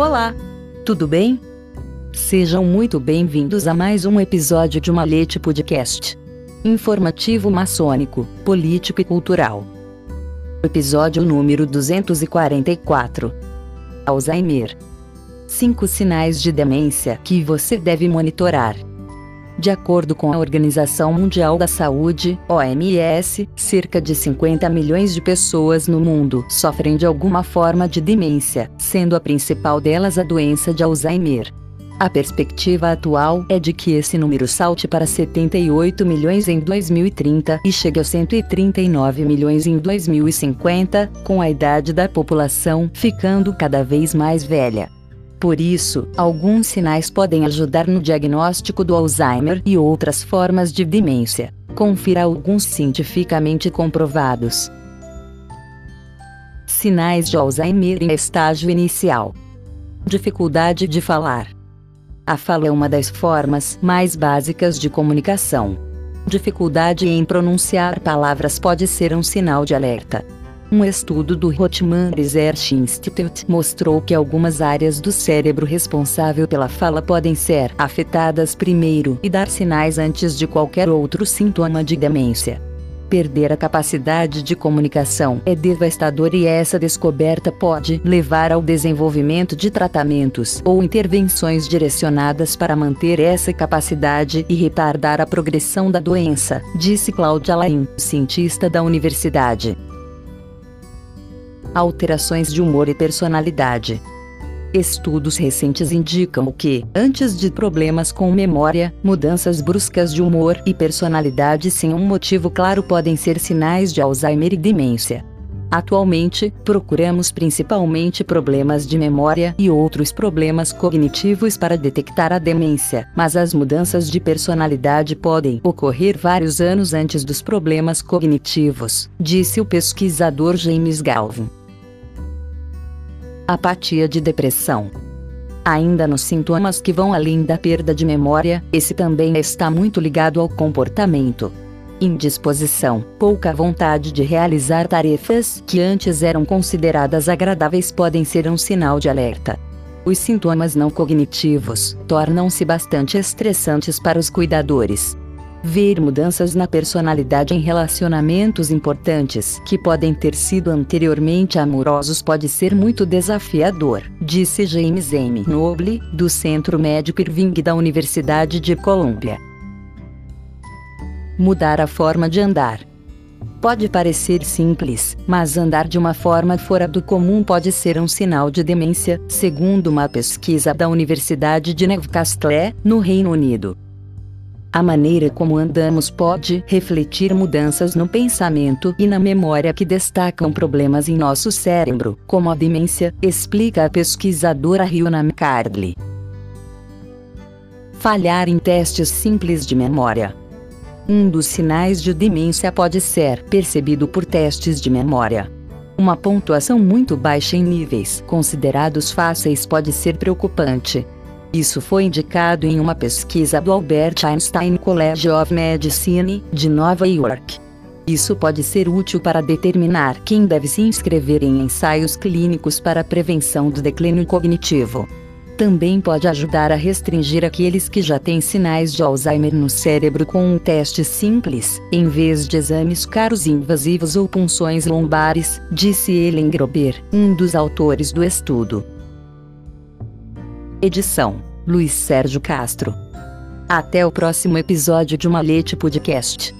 Olá! Tudo bem? Sejam muito bem-vindos a mais um episódio de Malete Podcast. Informativo maçônico, político e cultural. Episódio número 244. Alzheimer. Cinco sinais de demência que você deve monitorar. De acordo com a Organização Mundial da Saúde, OMS, cerca de 50 milhões de pessoas no mundo sofrem de alguma forma de demência, sendo a principal delas a doença de Alzheimer. A perspectiva atual é de que esse número salte para 78 milhões em 2030 e chegue a 139 milhões em 2050, com a idade da população ficando cada vez mais velha. Por isso, alguns sinais podem ajudar no diagnóstico do Alzheimer e outras formas de demência. Confira alguns cientificamente comprovados. Sinais de Alzheimer em estágio inicial: dificuldade de falar. A fala é uma das formas mais básicas de comunicação. Dificuldade em pronunciar palavras pode ser um sinal de alerta. Um estudo do Rotman Research Institute mostrou que algumas áreas do cérebro responsável pela fala podem ser afetadas primeiro e dar sinais antes de qualquer outro sintoma de demência. Perder a capacidade de comunicação é devastador e essa descoberta pode levar ao desenvolvimento de tratamentos ou intervenções direcionadas para manter essa capacidade e retardar a progressão da doença, disse Claudia Lain, cientista da universidade alterações de humor e personalidade. Estudos recentes indicam que, antes de problemas com memória, mudanças bruscas de humor e personalidade sem um motivo claro podem ser sinais de Alzheimer e demência. Atualmente, procuramos principalmente problemas de memória e outros problemas cognitivos para detectar a demência, mas as mudanças de personalidade podem ocorrer vários anos antes dos problemas cognitivos, disse o pesquisador James Galvin apatia de depressão. Ainda nos sintomas que vão além da perda de memória, esse também está muito ligado ao comportamento. Indisposição, pouca vontade de realizar tarefas que antes eram consideradas agradáveis podem ser um sinal de alerta. Os sintomas não cognitivos tornam-se bastante estressantes para os cuidadores. Ver mudanças na personalidade em relacionamentos importantes que podem ter sido anteriormente amorosos pode ser muito desafiador, disse James M. Noble, do Centro Médico Irving da Universidade de Colômbia. Mudar a forma de andar. Pode parecer simples, mas andar de uma forma fora do comum pode ser um sinal de demência, segundo uma pesquisa da Universidade de Newcastle, no Reino Unido. A maneira como andamos pode refletir mudanças no pensamento e na memória que destacam problemas em nosso cérebro, como a demência, explica a pesquisadora Riona McCardley. Falhar em testes simples de memória. Um dos sinais de demência pode ser percebido por testes de memória. Uma pontuação muito baixa em níveis considerados fáceis pode ser preocupante, isso foi indicado em uma pesquisa do Albert Einstein College of Medicine, de Nova York. Isso pode ser útil para determinar quem deve se inscrever em ensaios clínicos para prevenção do declínio cognitivo. Também pode ajudar a restringir aqueles que já têm sinais de Alzheimer no cérebro com um teste simples, em vez de exames caros invasivos ou punções lombares, disse Ellen Grober, um dos autores do estudo. Edição: Luiz Sérgio Castro. Até o próximo episódio de Malete Podcast.